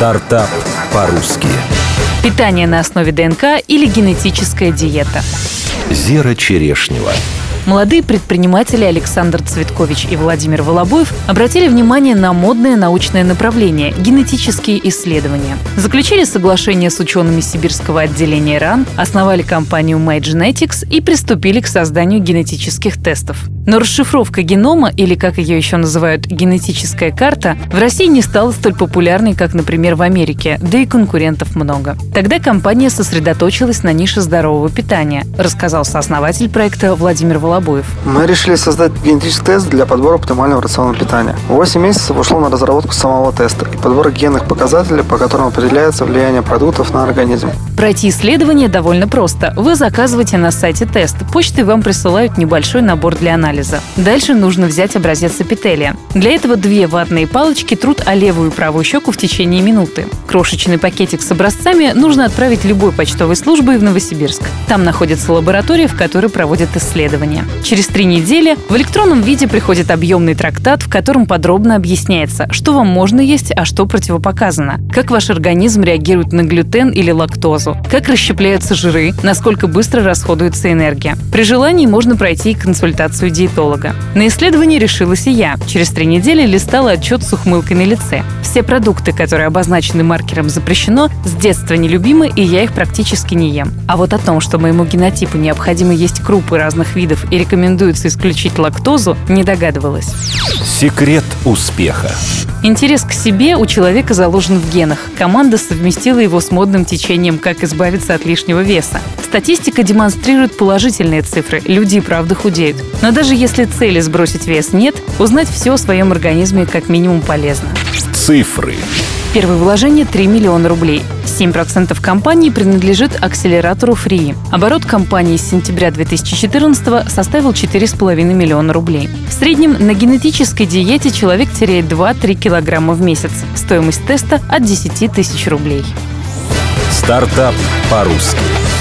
Стартап по-русски. Питание на основе ДНК или генетическая диета. Зера Черешнева. Молодые предприниматели Александр Цветкович и Владимир Волобоев обратили внимание на модное научное направление – генетические исследования. Заключили соглашение с учеными сибирского отделения РАН, основали компанию MyGenetics и приступили к созданию генетических тестов. Но расшифровка генома, или как ее еще называют генетическая карта, в России не стала столь популярной, как, например, в Америке, да и конкурентов много. Тогда компания сосредоточилась на нише здорового питания, рассказал сооснователь проекта Владимир Волобоев. Мы решили создать генетический тест для подбора оптимального рациона питания. 8 месяцев ушло на разработку самого теста и подбор генных показателей, по которым определяется влияние продуктов на организм. Пройти исследование довольно просто. Вы заказываете на сайте тест. Почтой вам присылают небольшой набор для анализа. Дальше нужно взять образец эпителия. Для этого две ватные палочки трут о левую и правую щеку в течение минуты. Крошечный пакетик с образцами нужно отправить любой почтовой службой в Новосибирск. Там находится лаборатория, в которой проводят исследования. Через три недели в электронном виде приходит объемный трактат, в котором подробно объясняется, что вам можно есть, а что противопоказано, как ваш организм реагирует на глютен или лактозу, как расщепляются жиры, насколько быстро расходуется энергия. При желании можно пройти консультацию диетолога. На исследование решилась и я. Через три недели листала отчет с ухмылкой на лице. Все продукты, которые обозначены маркером «запрещено», с детства нелюбимы, и я их практически не ем. А вот о том, что моему генотипу необходимо есть крупы разных видов и рекомендуется исключить лактозу, не догадывалась. Секрет успеха. Интерес к себе у человека заложен в генах. Команда совместила его с модным течением «Как избавиться от лишнего веса». Статистика демонстрирует положительные цифры. Люди и правда худеют. Но даже если цели сбросить вес нет, узнать все о своем организме как минимум полезно. Цифры. Первое вложение 3 миллиона рублей. 7% компании принадлежит акселератору Free. Оборот компании с сентября 2014 составил 4,5 миллиона рублей. В среднем на генетической диете человек теряет 2-3 килограмма в месяц. Стоимость теста от 10 тысяч рублей. Стартап по-русски.